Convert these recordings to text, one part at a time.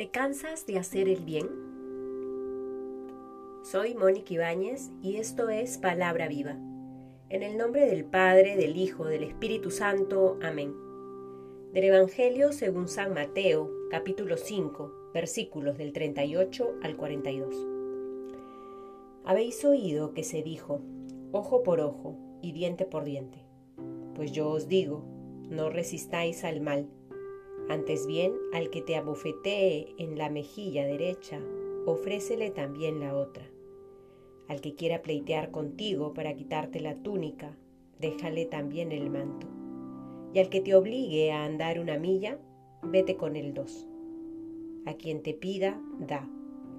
¿Te cansas de hacer el bien? Soy Mónica Ibáñez y esto es Palabra Viva. En el nombre del Padre, del Hijo, del Espíritu Santo. Amén. Del Evangelio según San Mateo, capítulo 5, versículos del 38 al 42. Habéis oído que se dijo, ojo por ojo y diente por diente. Pues yo os digo, no resistáis al mal antes bien, al que te abofetee en la mejilla derecha, ofrécele también la otra. Al que quiera pleitear contigo para quitarte la túnica, déjale también el manto. Y al que te obligue a andar una milla, vete con el dos. A quien te pida, da,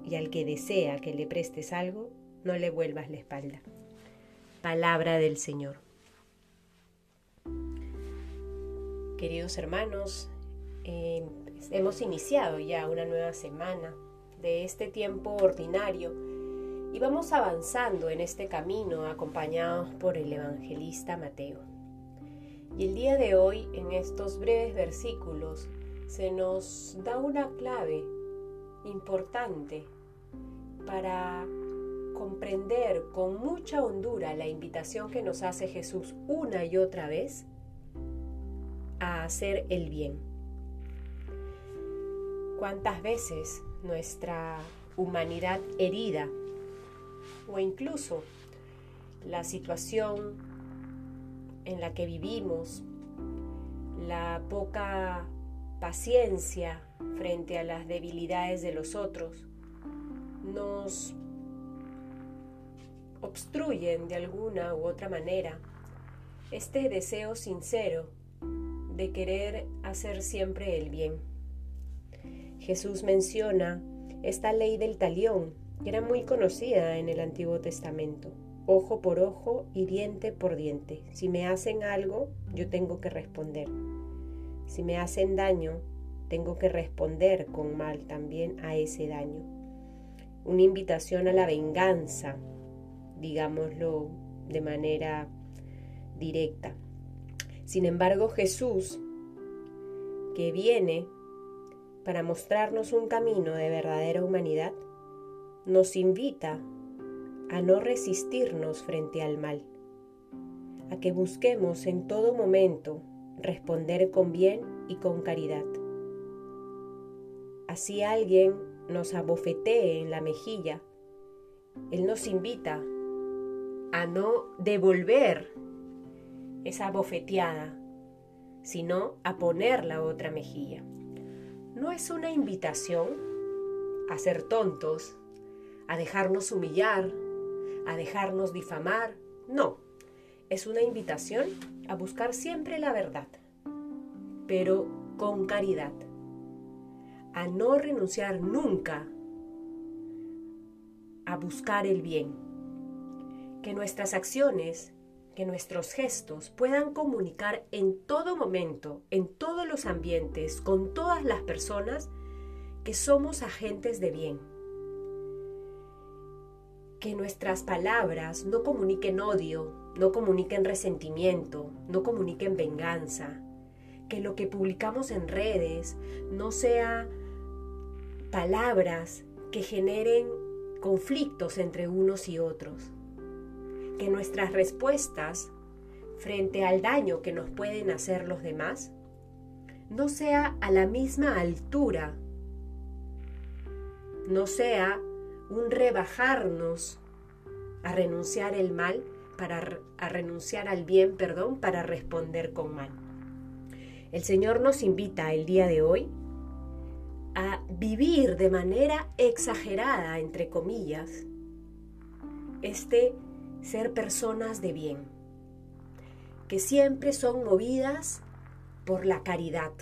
y al que desea que le prestes algo, no le vuelvas la espalda. Palabra del Señor. Queridos hermanos, eh, hemos iniciado ya una nueva semana de este tiempo ordinario y vamos avanzando en este camino acompañados por el evangelista Mateo. Y el día de hoy, en estos breves versículos, se nos da una clave importante para comprender con mucha hondura la invitación que nos hace Jesús una y otra vez a hacer el bien cuántas veces nuestra humanidad herida o incluso la situación en la que vivimos, la poca paciencia frente a las debilidades de los otros, nos obstruyen de alguna u otra manera este deseo sincero de querer hacer siempre el bien. Jesús menciona esta ley del talión, que era muy conocida en el Antiguo Testamento. Ojo por ojo y diente por diente. Si me hacen algo, yo tengo que responder. Si me hacen daño, tengo que responder con mal también a ese daño. Una invitación a la venganza, digámoslo de manera directa. Sin embargo, Jesús, que viene para mostrarnos un camino de verdadera humanidad, nos invita a no resistirnos frente al mal, a que busquemos en todo momento responder con bien y con caridad. Así alguien nos abofetee en la mejilla, Él nos invita a no devolver esa bofeteada, sino a poner la otra mejilla no es una invitación a ser tontos, a dejarnos humillar, a dejarnos difamar. No, es una invitación a buscar siempre la verdad, pero con caridad, a no renunciar nunca a buscar el bien, que nuestras acciones que nuestros gestos puedan comunicar en todo momento, en todos los ambientes, con todas las personas, que somos agentes de bien. Que nuestras palabras no comuniquen odio, no comuniquen resentimiento, no comuniquen venganza. Que lo que publicamos en redes no sea palabras que generen conflictos entre unos y otros que nuestras respuestas frente al daño que nos pueden hacer los demás no sea a la misma altura, no sea un rebajarnos a renunciar el mal para a renunciar al bien, perdón, para responder con mal. El Señor nos invita el día de hoy a vivir de manera exagerada, entre comillas, este ser personas de bien, que siempre son movidas por la caridad,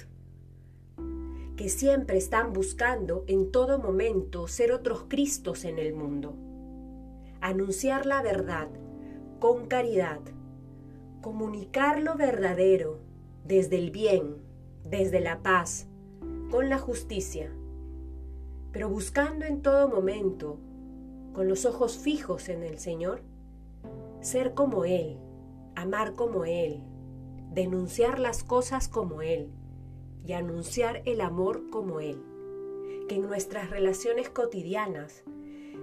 que siempre están buscando en todo momento ser otros Cristos en el mundo, anunciar la verdad con caridad, comunicar lo verdadero desde el bien, desde la paz, con la justicia, pero buscando en todo momento, con los ojos fijos en el Señor, ser como Él, amar como Él, denunciar las cosas como Él y anunciar el amor como Él. que en nuestras relaciones cotidianas,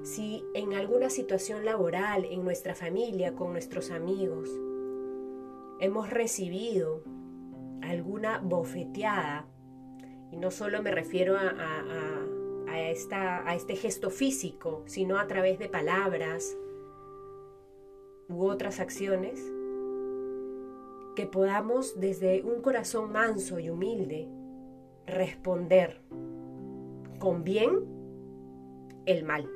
si en alguna situación laboral, en nuestra familia, con nuestros amigos, hemos recibido alguna bofeteada, y no solo me refiero a, este gesto físico, sino a través de palabras u otras acciones, que podamos desde un corazón manso y humilde responder con bien el mal.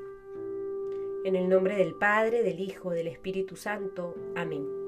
En el nombre del Padre, del Hijo, del Espíritu Santo. Amén.